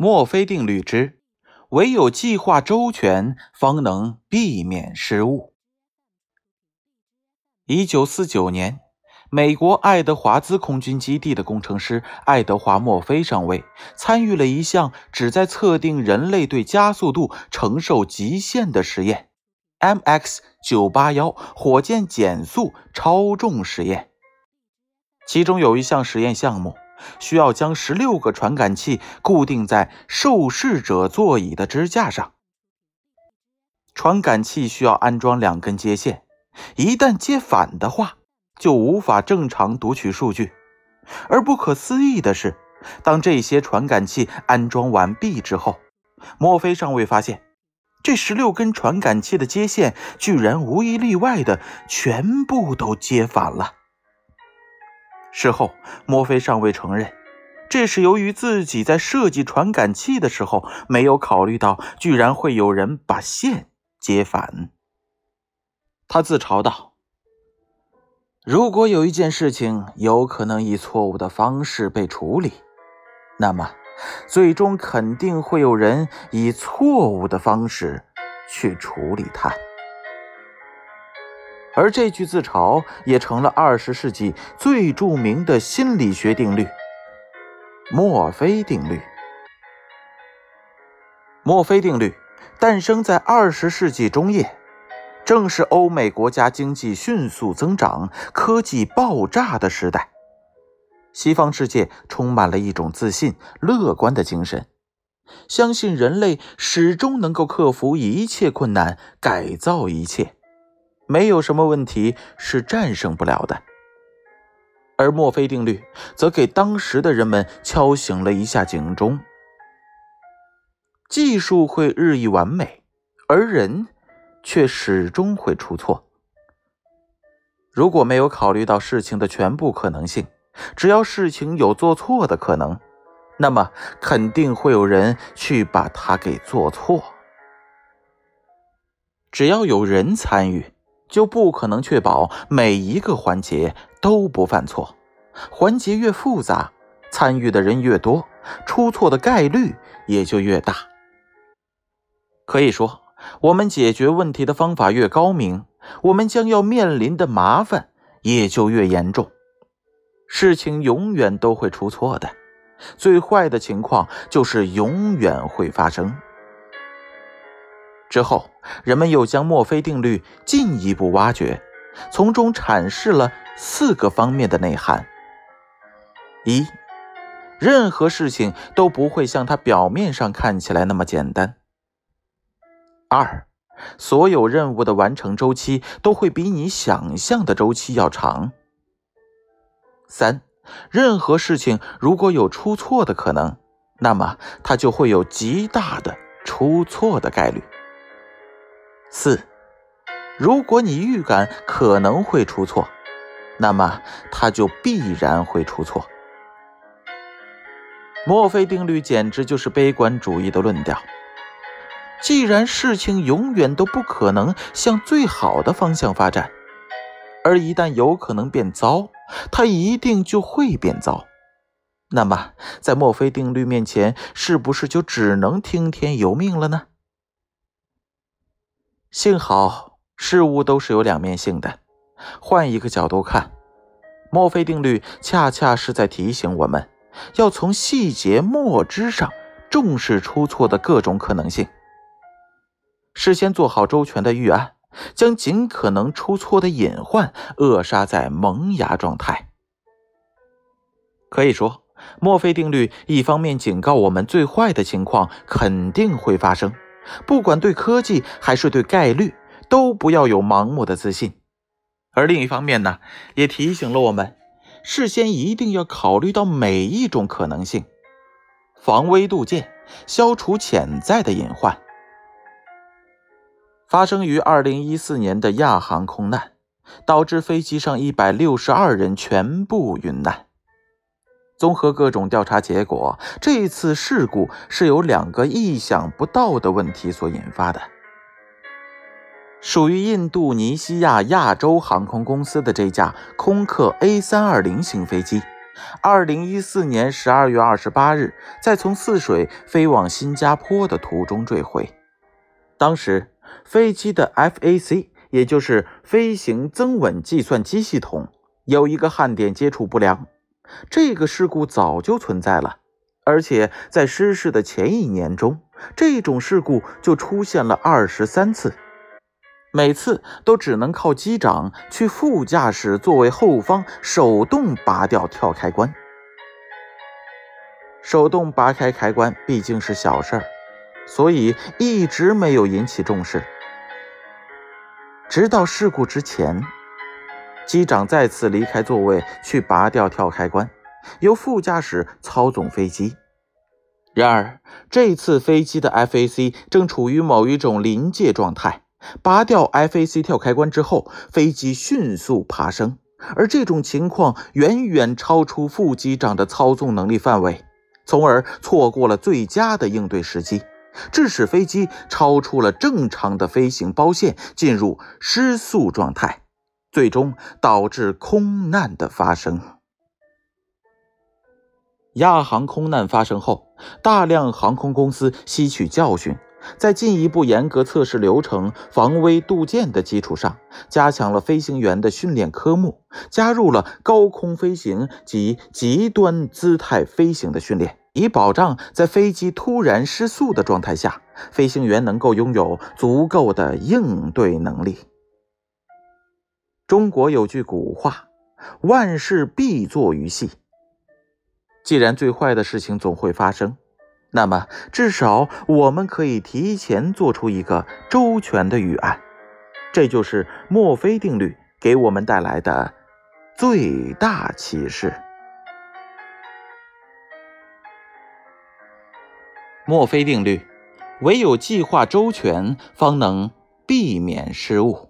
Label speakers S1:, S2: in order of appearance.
S1: 墨菲定律之，唯有计划周全，方能避免失误。一九四九年，美国爱德华兹空军基地的工程师爱德华·墨菲上尉参与了一项旨在测定人类对加速度承受极限的实验 ——MX 九八幺火箭减速超重实验。其中有一项实验项目。需要将十六个传感器固定在受试者座椅的支架上。传感器需要安装两根接线，一旦接反的话，就无法正常读取数据。而不可思议的是，当这些传感器安装完毕之后，墨菲上尉发现，这十六根传感器的接线居然无一例外的全部都接反了。事后，墨菲尚未承认，这是由于自己在设计传感器的时候没有考虑到，居然会有人把线接反。他自嘲道：“如果有一件事情有可能以错误的方式被处理，那么最终肯定会有人以错误的方式去处理它。”而这句自嘲也成了二十世纪最著名的心理学定律——墨菲定律。墨菲定律诞生在二十世纪中叶，正是欧美国家经济迅速增长、科技爆炸的时代。西方世界充满了一种自信、乐观的精神，相信人类始终能够克服一切困难，改造一切。没有什么问题是战胜不了的，而墨菲定律则给当时的人们敲醒了一下警钟：技术会日益完美，而人却始终会出错。如果没有考虑到事情的全部可能性，只要事情有做错的可能，那么肯定会有人去把它给做错。只要有人参与。就不可能确保每一个环节都不犯错。环节越复杂，参与的人越多，出错的概率也就越大。可以说，我们解决问题的方法越高明，我们将要面临的麻烦也就越严重。事情永远都会出错的，最坏的情况就是永远会发生。之后，人们又将墨菲定律进一步挖掘，从中阐释了四个方面的内涵：一、任何事情都不会像它表面上看起来那么简单；二、所有任务的完成周期都会比你想象的周期要长；三、任何事情如果有出错的可能，那么它就会有极大的出错的概率。四，如果你预感可能会出错，那么它就必然会出错。墨菲定律简直就是悲观主义的论调。既然事情永远都不可能向最好的方向发展，而一旦有可能变糟，它一定就会变糟。那么，在墨菲定律面前，是不是就只能听天由命了呢？幸好事物都是有两面性的，换一个角度看，墨菲定律恰恰是在提醒我们，要从细节末枝上重视出错的各种可能性，事先做好周全的预案，将尽可能出错的隐患扼杀在萌芽状态。可以说，墨菲定律一方面警告我们最坏的情况肯定会发生。不管对科技还是对概率，都不要有盲目的自信。而另一方面呢，也提醒了我们，事先一定要考虑到每一种可能性，防微杜渐，消除潜在的隐患。发生于二零一四年的亚航空难，导致飞机上一百六十二人全部遇难。综合各种调查结果，这次事故是由两个意想不到的问题所引发的。属于印度尼西亚亚洲航空公司的这架空客 A320 型飞机，二零一四年十二月二十八日，在从泗水飞往新加坡的途中坠毁。当时，飞机的 FAC，也就是飞行增稳计算机系统，有一个焊点接触不良。这个事故早就存在了，而且在失事的前一年中，这种事故就出现了二十三次。每次都只能靠机长去副驾驶座位后方手动拔掉跳开关。手动拔开开关毕竟是小事儿，所以一直没有引起重视。直到事故之前，机长再次离开座位去拔掉跳开关，由副驾驶操纵飞机。然而，这次飞机的 FAC 正处于某一种临界状态。拔掉 FAC 跳开关之后，飞机迅速爬升，而这种情况远远超出副机长的操纵能力范围，从而错过了最佳的应对时机，致使飞机超出了正常的飞行包线，进入失速状态，最终导致空难的发生。亚航空难发生后，大量航空公司吸取教训。在进一步严格测试流程、防微杜渐的基础上，加强了飞行员的训练科目，加入了高空飞行及极端姿态飞行的训练，以保障在飞机突然失速的状态下，飞行员能够拥有足够的应对能力。中国有句古话：“万事必作于细。”既然最坏的事情总会发生。那么，至少我们可以提前做出一个周全的预案，这就是墨菲定律给我们带来的最大启示。墨菲定律：唯有计划周全，方能避免失误。